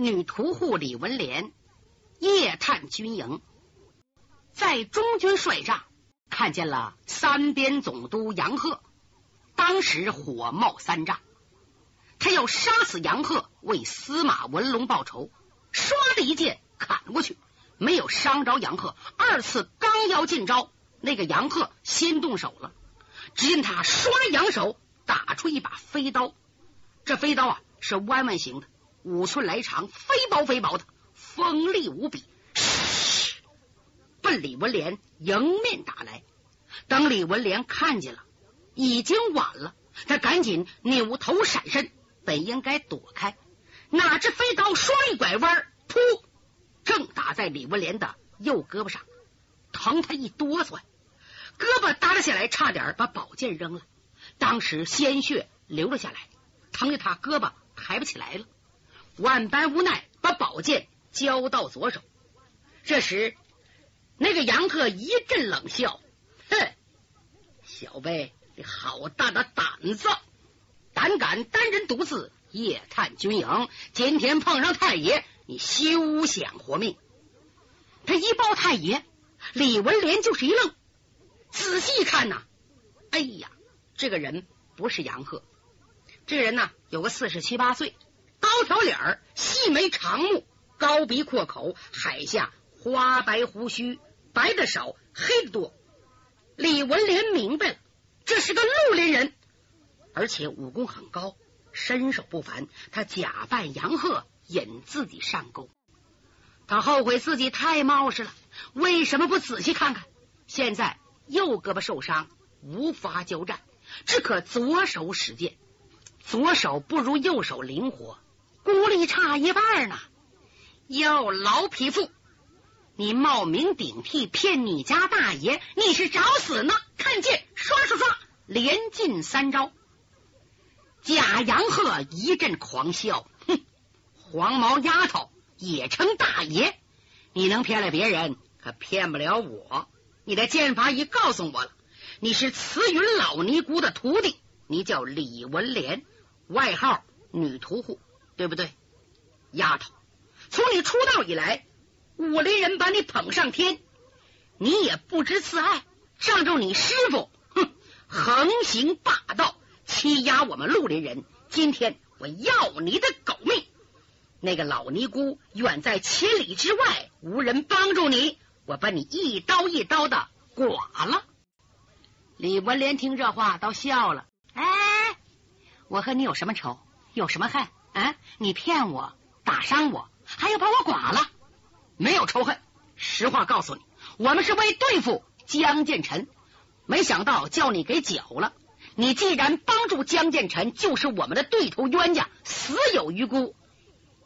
女屠户李文莲夜探军营，在中军帅帐看见了三边总督杨鹤，当时火冒三丈，他要杀死杨鹤，为司马文龙报仇，唰的一剑砍过去，没有伤着杨鹤。二次刚要进招，那个杨鹤先动手了，只见他唰扬手打出一把飞刀，这飞刀啊是弯弯形的。五寸来长，飞薄飞薄的，锋利无比，奔李文莲迎面打来。等李文莲看见了，已经晚了，他赶紧扭头闪身，本应该躲开，哪知飞刀双一拐弯，噗，正打在李文莲的右胳膊上，疼他一哆嗦，胳膊耷拉下来，差点把宝剑扔了。当时鲜血流了下来，疼的他胳膊抬不起来了。万般无奈，把宝剑交到左手。这时，那个杨特一阵冷笑：“哼，小辈，你好大的胆子，胆敢单人独自夜探军营！今天碰上太爷，你休想活命！”他一抱太爷，李文莲就是一愣，仔细一看呐，哎呀，这个人不是杨鹤，这个人呢有个四十七八岁。高条脸儿，细眉长目，高鼻阔口，海下花白胡须，白的少，黑的多。李文莲明白了，这是个绿林人，而且武功很高，身手不凡。他假扮杨鹤，引自己上钩。他后悔自己太冒失了，为什么不仔细看看？现在右胳膊受伤，无法交战，只可左手使剑。左手不如右手灵活。功力差一半呢！哟，老匹夫，你冒名顶替骗你家大爷，你是找死呢！看剑，刷刷刷，连进三招。贾杨鹤一阵狂笑，哼，黄毛丫头也称大爷？你能骗了别人，可骗不了我。你的剑法已告诉我了，你是慈云老尼姑的徒弟，你叫李文莲，外号女屠户。对不对，丫头？从你出道以来，武林人把你捧上天，你也不知慈爱，仗着你师傅，哼，横行霸道，欺压我们绿林人。今天我要你的狗命！那个老尼姑远在千里之外，无人帮助你，我把你一刀一刀的剐了。李文莲听这话，倒笑了。哎，我和你有什么仇？有什么恨？啊！你骗我，打伤我，还要把我剐了？没有仇恨，实话告诉你，我们是为对付江建臣，没想到叫你给搅了。你既然帮助江建臣，就是我们的对头冤家，死有余辜。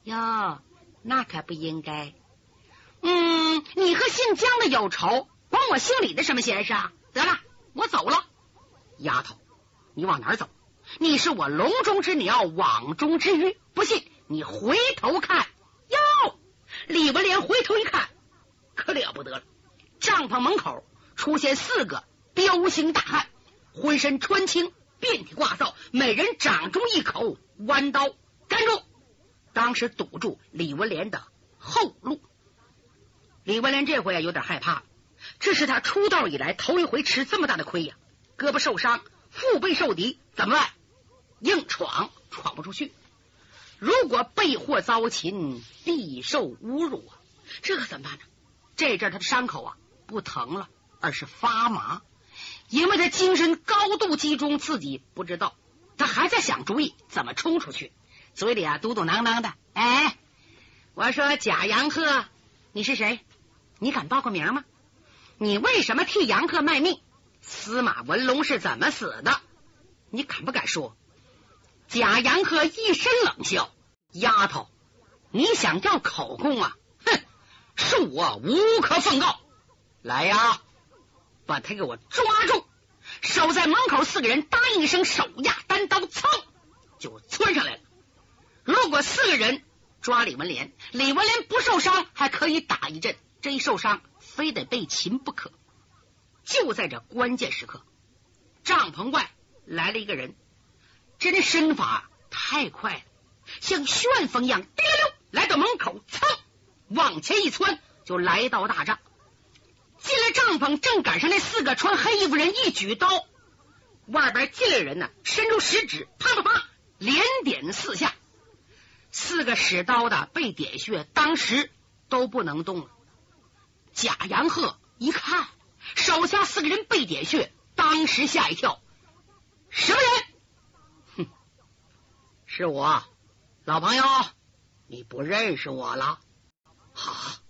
哟，那可不应该。嗯，你和姓江的有仇，关我姓李的什么闲事啊？得了，我走了。丫头，你往哪走？你是我笼中之鸟，网中之鱼。不信你回头看哟！李文莲回头一看，可了不得了！帐篷门口出现四个彪形大汉，浑身穿青，遍体挂扫，每人掌中一口弯刀，站住！当时堵住李文莲的后路。李文莲这回啊有点害怕，这是他出道以来头一回吃这么大的亏呀，胳膊受伤。腹背受敌怎么办？硬闯闯不出去。如果被祸遭擒，必受侮辱啊！这可怎么办呢？这阵他的伤口啊不疼了，而是发麻，因为他精神高度集中，自己不知道。他还在想主意怎么冲出去，嘴里啊嘟嘟囔囔的。哎，我说贾杨鹤，你是谁？你敢报个名吗？你为什么替杨鹤卖命？司马文龙是怎么死的？你敢不敢说？贾杨鹤一声冷笑：“丫头，你想要口供啊？哼，恕我无可奉告。来呀，把他给我抓住！”守在门口四个人答应一声，手压单刀，噌就窜上来了。如果四个人抓李文莲，李文莲不受伤还可以打一阵，这一受伤，非得被擒不可。就在这关键时刻，帐篷外来了一个人，这身法太快了，像旋风一样，滴溜溜来到门口，噌，往前一窜，就来到大帐。进了帐篷，正赶上那四个穿黑衣服人一举刀，外边进来人呢，伸出食指，啪啪啪，连点四下。四个使刀的被点穴，当时都不能动了。贾杨鹤一看，手下四个人被点穴，当时吓一跳。什么人？是我，老朋友，你不认识我了？好，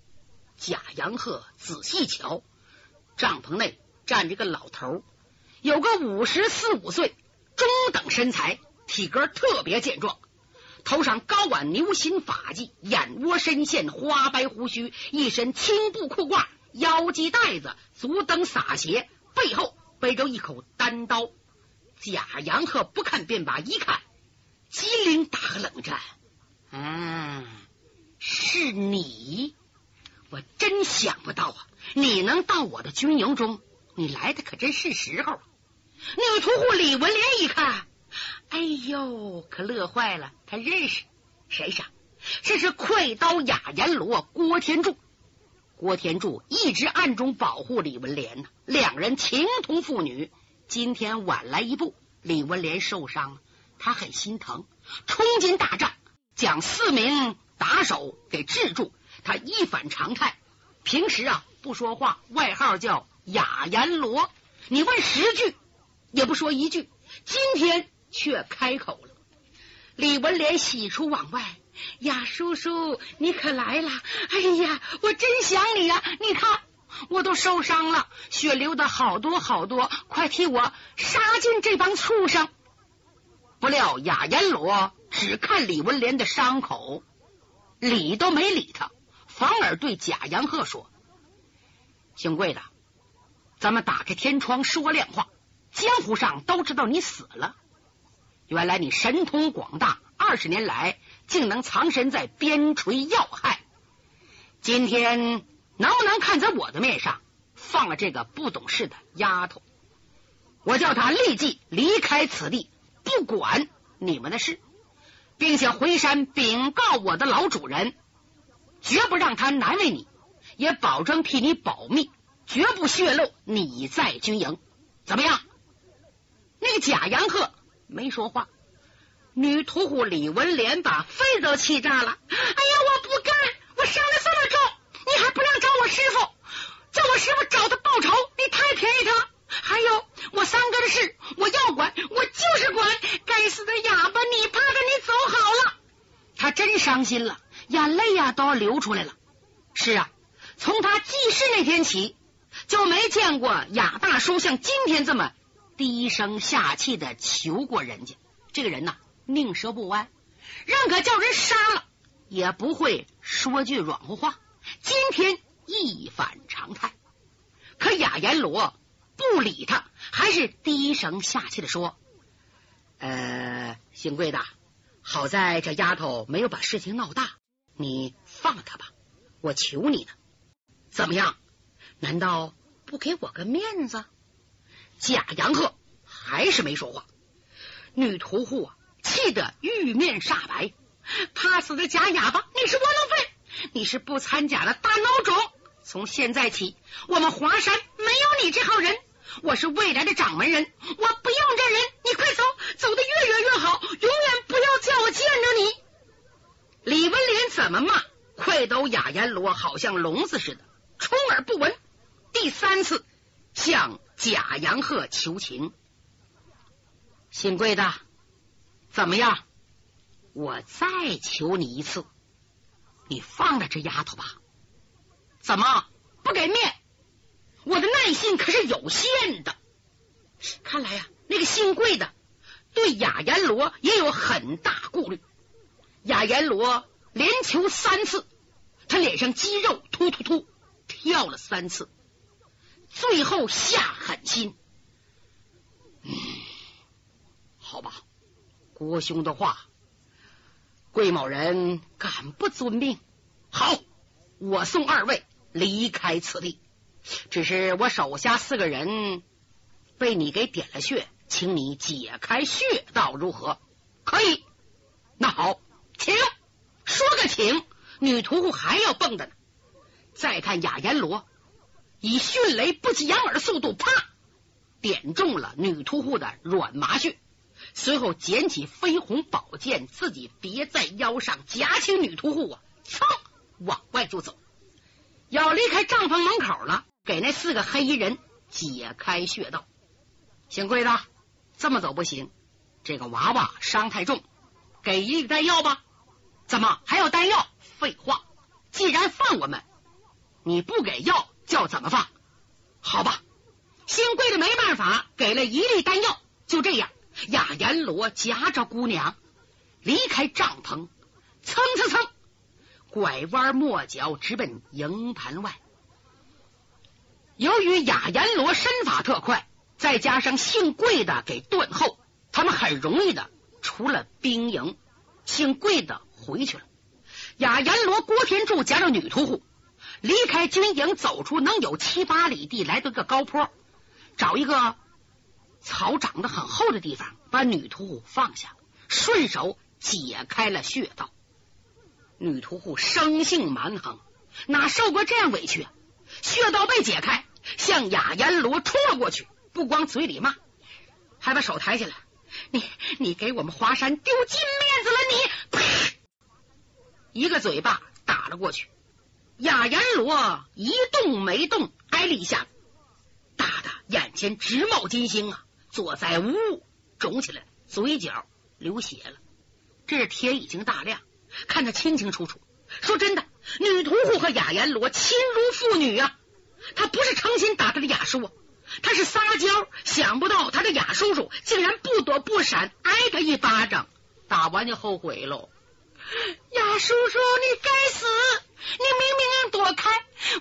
贾阳鹤仔细瞧，帐篷内站着个老头，有个五十四五岁，中等身材，体格特别健壮。头上高挽牛心发髻，眼窝深陷花白胡须，一身青布裤褂，腰系带子，足蹬洒鞋，背后背着一口单刀。贾阳鹤不看便把，一看，机灵打个冷战。嗯，是你，我真想不到啊！你能到我的军营中，你来的可真是时候。女屠户李文莲一看。哎呦，可乐坏了！他认识谁呀？这是快刀雅阎罗郭天柱。郭天柱一直暗中保护李文莲呢，两人情同父女。今天晚来一步，李文莲受伤了，他很心疼，冲进大帐，将四名打手给制住。他一反常态，平时啊不说话，外号叫雅阎罗。你问十句也不说一句，今天。却开口了，李文莲喜出望外呀，叔叔你可来了！哎呀，我真想你呀！你看我都受伤了，血流的好多好多，快替我杀尽这帮畜生！不料雅阎罗只看李文莲的伤口，理都没理他，反而对贾阳鹤说：“姓贵的，咱们打开天窗说亮话，江湖上都知道你死了。”原来你神通广大，二十年来竟能藏身在边陲要害。今天能不能看在我的面上，放了这个不懂事的丫头？我叫她立即离开此地，不管你们的事，并且回山禀告我的老主人，绝不让他难为你，也保证替你保密，绝不泄露你在军营。怎么样？那个假杨鹤。没说话，女屠户李文莲把肺都气炸了。哎呀，我不干！我伤了这么重，你还不让找我师傅？叫我师傅找他报仇，你太便宜他。还有我三哥的事，我要管，我就是管。该死的哑巴，你怕他？你走好了。他真心了，眼泪呀都要流出来了。是啊，从他记事那天起，就没见过雅大叔像今天这么。低声下气的求过人家，这个人呐，宁折不弯，认可叫人杀了，也不会说句软乎话。今天一反常态，可雅阎罗不理他，还是低声下气的说：“呃，姓贵的，好在这丫头没有把事情闹大，你放她吧，我求你呢。怎么样？难道不给我个面子？”贾杨鹤还是没说话，女屠户啊，气得玉面煞白。怕死的假哑巴，你是窝囊废，你是不参假的大孬种。从现在起，我们华山没有你这号人。我是未来的掌门人，我不要这人。你快走，走得越远越好，永远不要叫我见着你。李文莲怎么骂，快刀雅阎罗好像聋子似的，充耳不闻。第三次向。贾阳鹤求情，姓贵的，怎么样？我再求你一次，你放了这丫头吧。怎么不给面？我的耐心可是有限的。看来呀，那个姓贵的对雅阎罗也有很大顾虑。雅阎罗连求三次，他脸上肌肉突突突跳了三次。最后下狠心，嗯，好吧，郭兄的话，桂某人敢不遵命？好，我送二位离开此地。只是我手下四个人被你给点了穴，请你解开穴道，如何？可以。那好，请说个请，女屠户还要蹦的呢。再看雅阎罗，以迅雷不及掩耳的速度，啪，点中了女屠户的软麻穴。随后捡起飞鸿宝剑，自己别在腰上，夹起女屠户啊，噌往外就走，要离开帐篷门口了，给那四个黑衣人解开穴道。姓贵的，这么走不行，这个娃娃伤太重，给一个丹药吧。怎么还要丹药？废话，既然放我们，你不给药叫怎么放？好吧，姓贵的没办法，给了一粒丹药。就这样。雅阎罗夹着姑娘离开帐篷，蹭蹭蹭，拐弯抹角直奔营盘外。由于雅阎罗身法特快，再加上姓贵的给断后，他们很容易的出了兵营。姓贵的回去了，雅阎罗、郭天柱夹着女屠户离开军营，走出能有七八里地，来到个高坡，找一个。草长得很厚的地方，把女屠户放下，顺手解开了穴道。女屠户生性蛮横，哪受过这样委屈？啊穴道被解开，向雅阎罗冲了过去，不光嘴里骂，还把手抬起来：“你你给我们华山丢尽面子了！”你，一个嘴巴打了过去。雅阎罗一动没动，挨了一下，打的眼前直冒金星啊！左腮呜肿起来，嘴角流血了。这是天已经大亮，看得清清楚楚。说真的，女屠户和雅阎罗亲如父女啊！他不是诚心打他的雅叔，他是撒娇。想不到他的雅叔叔竟然不躲不闪，挨他一巴掌，打完就后悔喽。叔叔，你该死！你明明能躲开，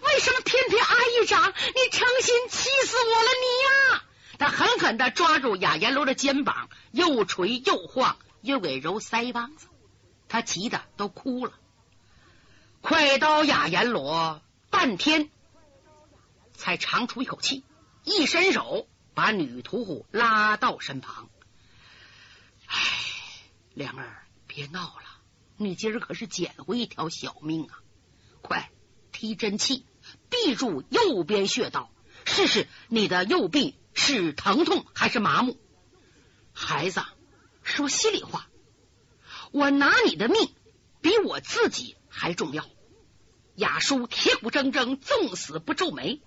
为什么偏偏挨一掌？你成心气死我了，你呀！他狠狠的抓住雅阎罗的肩膀，又捶又晃，又给揉腮帮子，他急得都哭了。快刀雅阎罗半天才长出一口气，一伸手把女屠户拉到身旁。唉，良儿别闹了，你今儿可是捡回一条小命啊！快提真气，闭住右边穴道，试试你的右臂。是疼痛还是麻木？孩子，说心里话，我拿你的命比我自己还重要。雅叔铁骨铮铮，纵死不皱眉。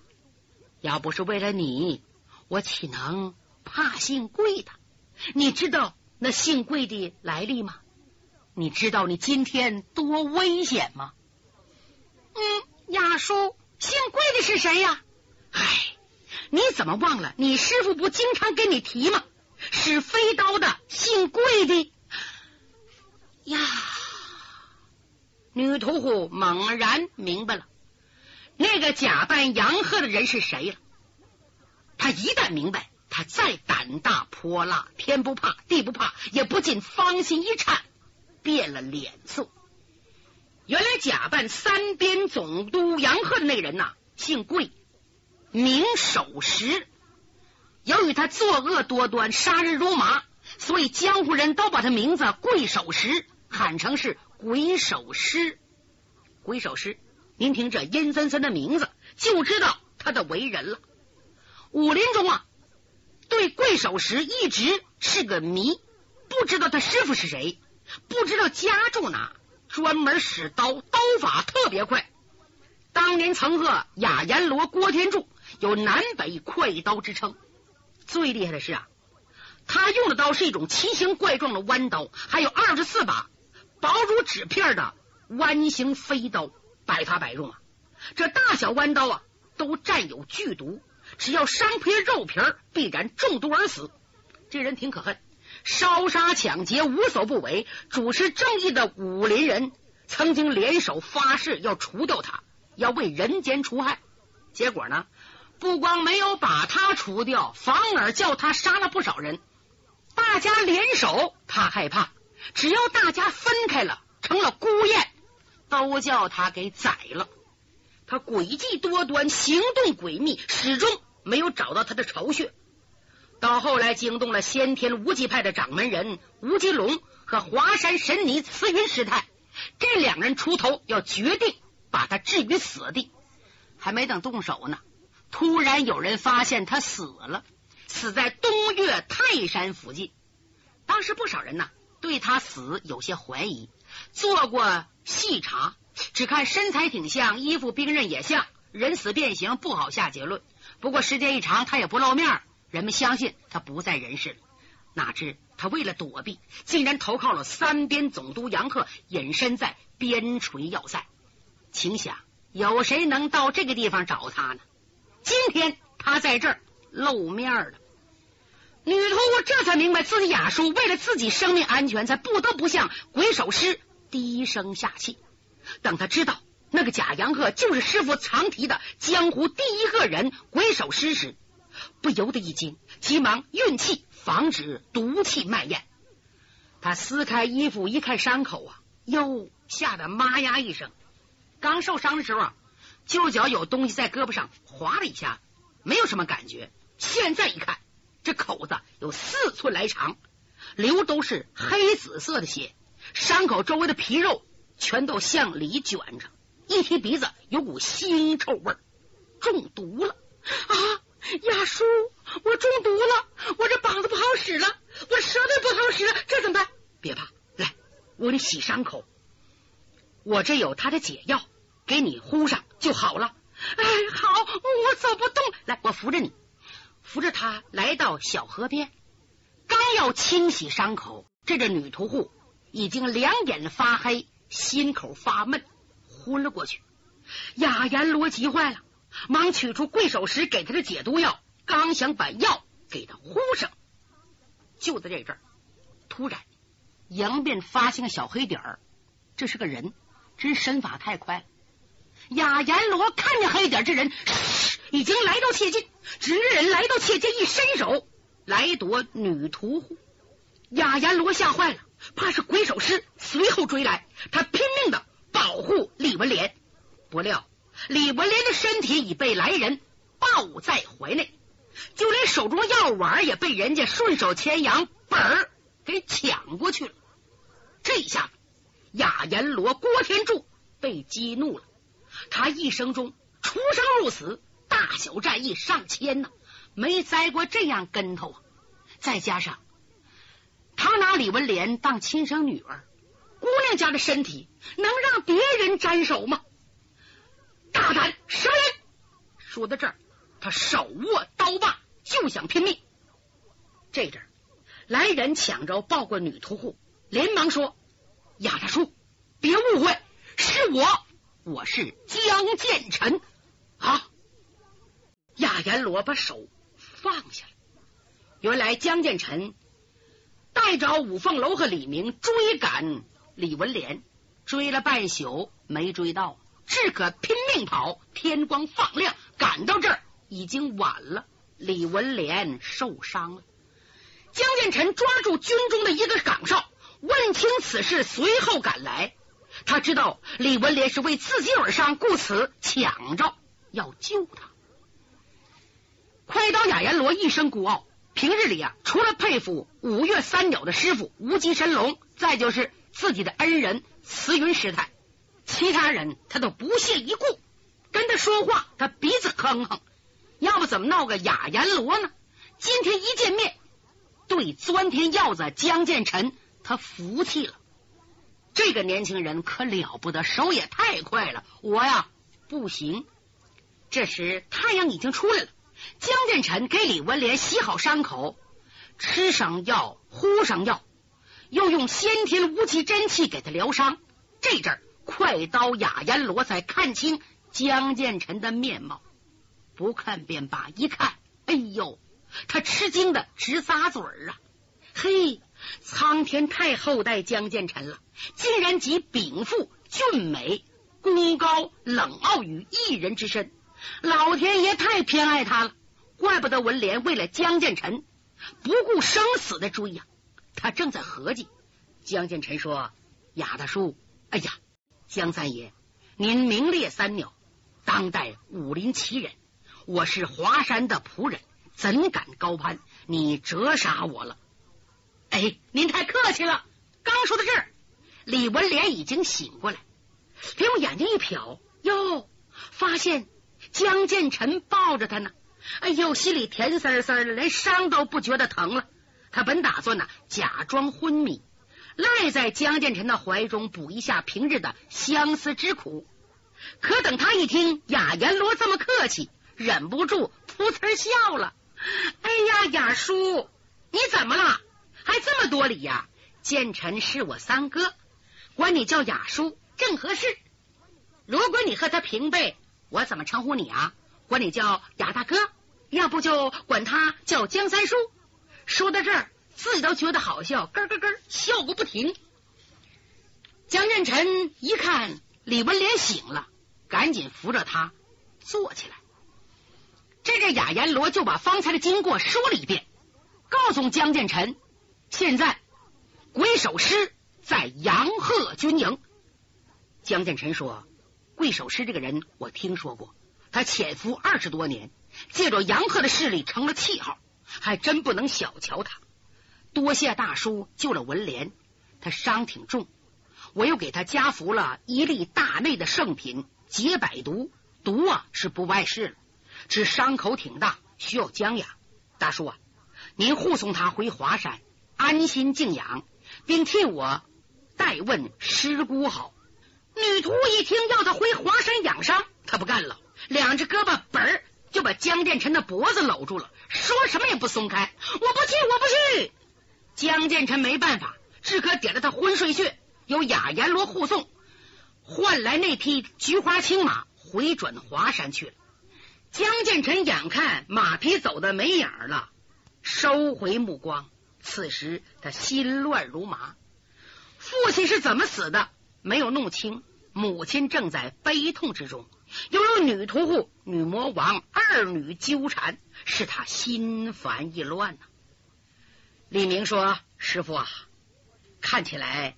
要不是为了你，我岂能怕姓贵的？你知道那姓贵的来历吗？你知道你今天多危险吗？嗯，亚叔，姓贵的是谁呀？唉。你怎么忘了？你师傅不经常跟你提吗？使飞刀的，姓贵的呀。女屠户猛然明白了，那个假扮杨鹤的人是谁了。他一旦明白，他再胆大泼辣，天不怕地不怕，也不禁芳心一颤，变了脸色。原来假扮三边总督杨鹤的那人呐，姓桂。名守时，由于他作恶多端、杀人如麻，所以江湖人都把他名字“桂守时”喊成是“鬼守尸”。鬼守尸，您听这阴森森的名字，就知道他的为人了。武林中啊，对贵守时一直是个谜，不知道他师傅是谁，不知道家住哪，专门使刀，刀法特别快。当年曾和雅阎罗、郭天柱。有南北快刀之称，最厉害的是啊，他用的刀是一种奇形怪状的弯刀，还有二十四把薄如纸片的弯形飞刀，百发百中啊！这大小弯刀啊，都占有剧毒，只要伤皮肉皮，必然中毒而死。这人挺可恨，烧杀抢劫无所不为，主持正义的武林人曾经联手发誓要除掉他，要为人间除害，结果呢？不光没有把他除掉，反而叫他杀了不少人。大家联手，他害怕；只要大家分开了，成了孤雁，都叫他给宰了。他诡计多端，行动诡秘，始终没有找到他的巢穴。到后来，惊动了先天无极派的掌门人吴金龙和华山神尼慈云师太，这两人出头，要决定把他置于死地。还没等动手呢，突然有人发现他死了，死在东岳泰山附近。当时不少人呐对他死有些怀疑，做过细查，只看身材挺像，衣服兵刃也像，人死变形，不好下结论。不过时间一长，他也不露面，人们相信他不在人世。哪知他为了躲避，竟然投靠了三边总督杨鹤，隐身在边陲要塞。请想，有谁能到这个地方找他呢？今天他在这儿露面了。女头这才明白，自己雅叔为了自己生命安全，才不得不向鬼手师低声下气。等他知道那个假杨鹤就是师傅藏提的江湖第一个人鬼手师时，不由得一惊，急忙运气。防止毒气蔓延。他撕开衣服一看伤口啊，哟，吓得妈呀一声。刚受伤的时候啊，就脚有东西在胳膊上划了一下，没有什么感觉。现在一看，这口子有四寸来长，流都是黑紫色的血，伤口周围的皮肉全都向里卷着。一提鼻子，有股腥臭味，中毒了啊！亚叔。我中毒了，我这膀子不好使了，我舌头不好使了，这怎么办？别怕，来，我给你洗伤口，我这有他的解药，给你敷上就好了。哎，好，我走不动，来，我扶着你，扶着他来到小河边，刚要清洗伤口，这个女屠户已经两眼发黑，心口发闷，昏了过去。雅阎罗急坏了，忙取出贵手时给他的解毒药。刚想把药给他呼上，就在这阵儿，突然迎面发现个小黑点儿，这是个人，真身法太快了。雅阎罗看见黑点这人，已经来到切近，直人来到切近，一伸手来夺女屠户。雅阎罗吓坏了，怕是鬼手师，随后追来，他拼命的保护李文莲，不料李文莲的身体已被来人抱在怀内。就连手中药丸也被人家顺手牵羊，本儿给抢过去了。这下雅阎罗郭天柱被激怒了，他一生中出生入死，大小战役上千呢，没栽过这样跟头啊！再加上他拿李文莲当亲生女儿，姑娘家的身体能让别人沾手吗？大胆什么人？说到这儿。他手握刀把，就想拼命。这阵来人抢着抱过女屠户，连忙说：“亚大叔，别误会，是我，我是江建臣啊！”亚阎罗把手放下了。原来江建臣带着五凤楼和李明追赶李文莲，追了半宿没追到，只可拼命跑。天光放亮，赶到这儿。已经晚了，李文莲受伤了。江建臣抓住军中的一个岗哨，问清此事，随后赶来。他知道李文莲是为自己而伤，故此抢着要救他。快刀雅阎罗一生孤傲，平日里啊，除了佩服五岳三鸟的师傅无极神龙，再就是自己的恩人慈云师太，其他人他都不屑一顾。跟他说话，他鼻子哼哼。要不怎么闹个雅阎罗呢？今天一见面，对钻天鹞子江建臣，他服气了。这个年轻人可了不得，手也太快了。我呀不行。这时太阳已经出来了，江建臣给李文莲洗好伤口，吃上药，敷上药，又用先天无极真气给他疗伤。这阵儿快刀雅阎罗才看清江建臣的面貌。不看便罢，一看，哎呦，他吃惊的直咂嘴儿啊！嘿，苍天太厚待江建臣了，竟然集禀赋、俊美、功高、冷傲于一人之身，老天爷太偏爱他了，怪不得文莲为了江建臣不顾生死的追呀！他正在合计，江建臣说：“雅大叔，哎呀，江三爷，您名列三鸟，当代武林奇人。”我是华山的仆人，怎敢高攀？你折杀我了！哎，您太客气了。刚说到这儿，李文莲已经醒过来，他用眼睛一瞟，哟，发现江建成抱着他呢。哎呦，心里甜丝丝的，连伤都不觉得疼了。他本打算呢，假装昏迷，赖在江建成的怀中，补一下平日的相思之苦。可等他一听雅阎罗这么客气，忍不住噗呲笑了。哎呀，雅叔，你怎么了？还这么多礼呀？建成是我三哥，管你叫雅叔正合适。如果你和他平辈，我怎么称呼你啊？管你叫雅大哥，要不就管他叫江三叔。说到这儿，自己都觉得好笑，咯咯咯笑个不停。江建成一看李文莲醒了，赶紧扶着他坐起来。这个雅阎罗就把方才的经过说了一遍，告诉江建成，现在鬼手师在杨鹤军营。江建成说：“鬼守师这个人我听说过，他潜伏二十多年，借着杨鹤的势力成了气号，还真不能小瞧他。多谢大叔救了文莲，他伤挺重，我又给他加服了一粒大内的圣品解百毒，毒啊是不碍事了。”只伤口挺大，需要将养。大叔啊，您护送他回华山安心静养，并替我代问师姑好。女徒一听要他回华山养伤，他不干了，两只胳膊本儿就把江殿臣的脖子搂住了，说什么也不松开。我不去，我不去。江建成没办法，只可点了他昏睡穴，由雅阎罗护送，换来那匹菊花青马，回转华山去了。江建成眼看马匹走的没影了，收回目光。此时他心乱如麻，父亲是怎么死的没有弄清，母亲正在悲痛之中，又有女屠户、女魔王二女纠缠，使他心烦意乱呐。李明说：“师傅啊，看起来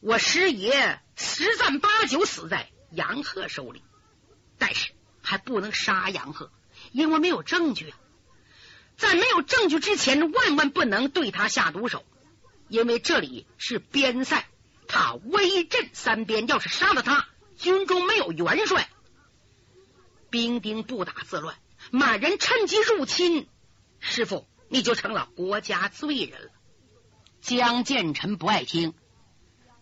我师爷十战八九死在杨鹤手里，但是……”还不能杀杨鹤，因为没有证据。在没有证据之前，万万不能对他下毒手，因为这里是边塞，他威震三边。要是杀了他，军中没有元帅，兵丁不打自乱，满人趁机入侵，师傅你就成了国家罪人了。江建臣不爱听，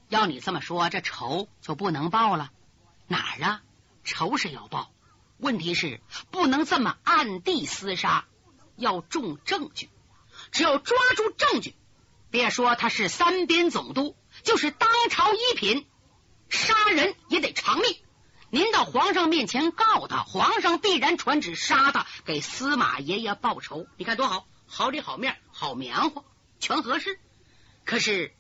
要你这么说，这仇就不能报了？哪儿啊？仇是要报。问题是不能这么暗地厮杀，要重证据。只要抓住证据，别说他是三边总督，就是当朝一品，杀人也得偿命。您到皇上面前告他，皇上必然传旨杀他，给司马爷爷报仇。你看多好，好里好面，好棉花，全合适。可是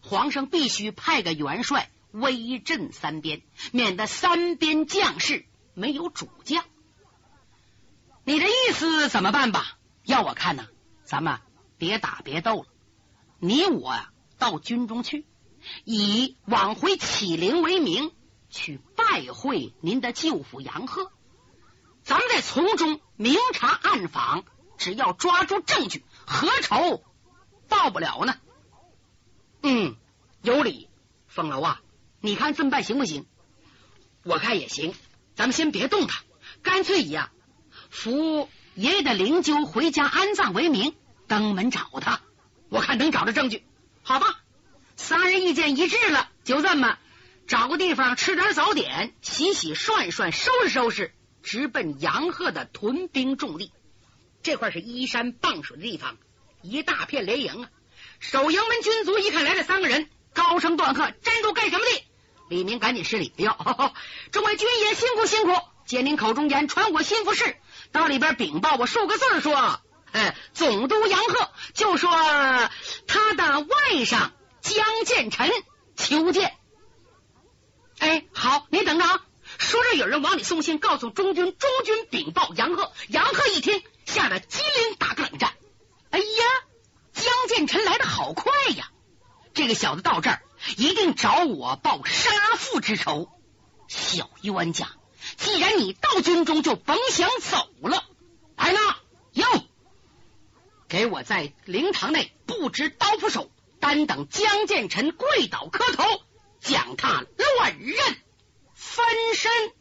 皇上必须派个元帅威震三边，免得三边将士。没有主将，你的意思怎么办吧？要我看呢，咱们别打别斗了，你我到军中去，以往回启灵为名，去拜会您的舅父杨鹤，咱们再从中明察暗访，只要抓住证据，何愁报不了呢？嗯，有理，风楼啊，你看这么办行不行？我看也行。咱们先别动他，干脆以啊扶爷爷的灵柩回家安葬为名，登门找他。我看能找着证据，好吧？三人意见一致了，就这么找个地方吃点早点，洗洗涮涮，收拾收拾，直奔杨鹤的屯兵重地。这块是依山傍水的地方，一大片连营啊。守营门军卒一看来了三个人，高声断喝：“站住，干什么的？”李明赶紧施礼，哟，众位军爷辛苦辛苦，接您口中言，传我心腹事，到里边禀报我数个字，说，哎，总督杨鹤就说他的外甥江建成求见。哎，好，你等着啊！说着，有人往里送信，告诉中军，中军禀报杨贺。杨贺一听，吓得机灵打个冷战。哎呀，江建成来的好快呀！这个小子到这儿。一定找我报杀父之仇，小冤家！既然你到军中，就甭想走了。来了，哟，给我在灵堂内布置刀斧手，单等江建臣跪倒磕头，将他乱刃翻身。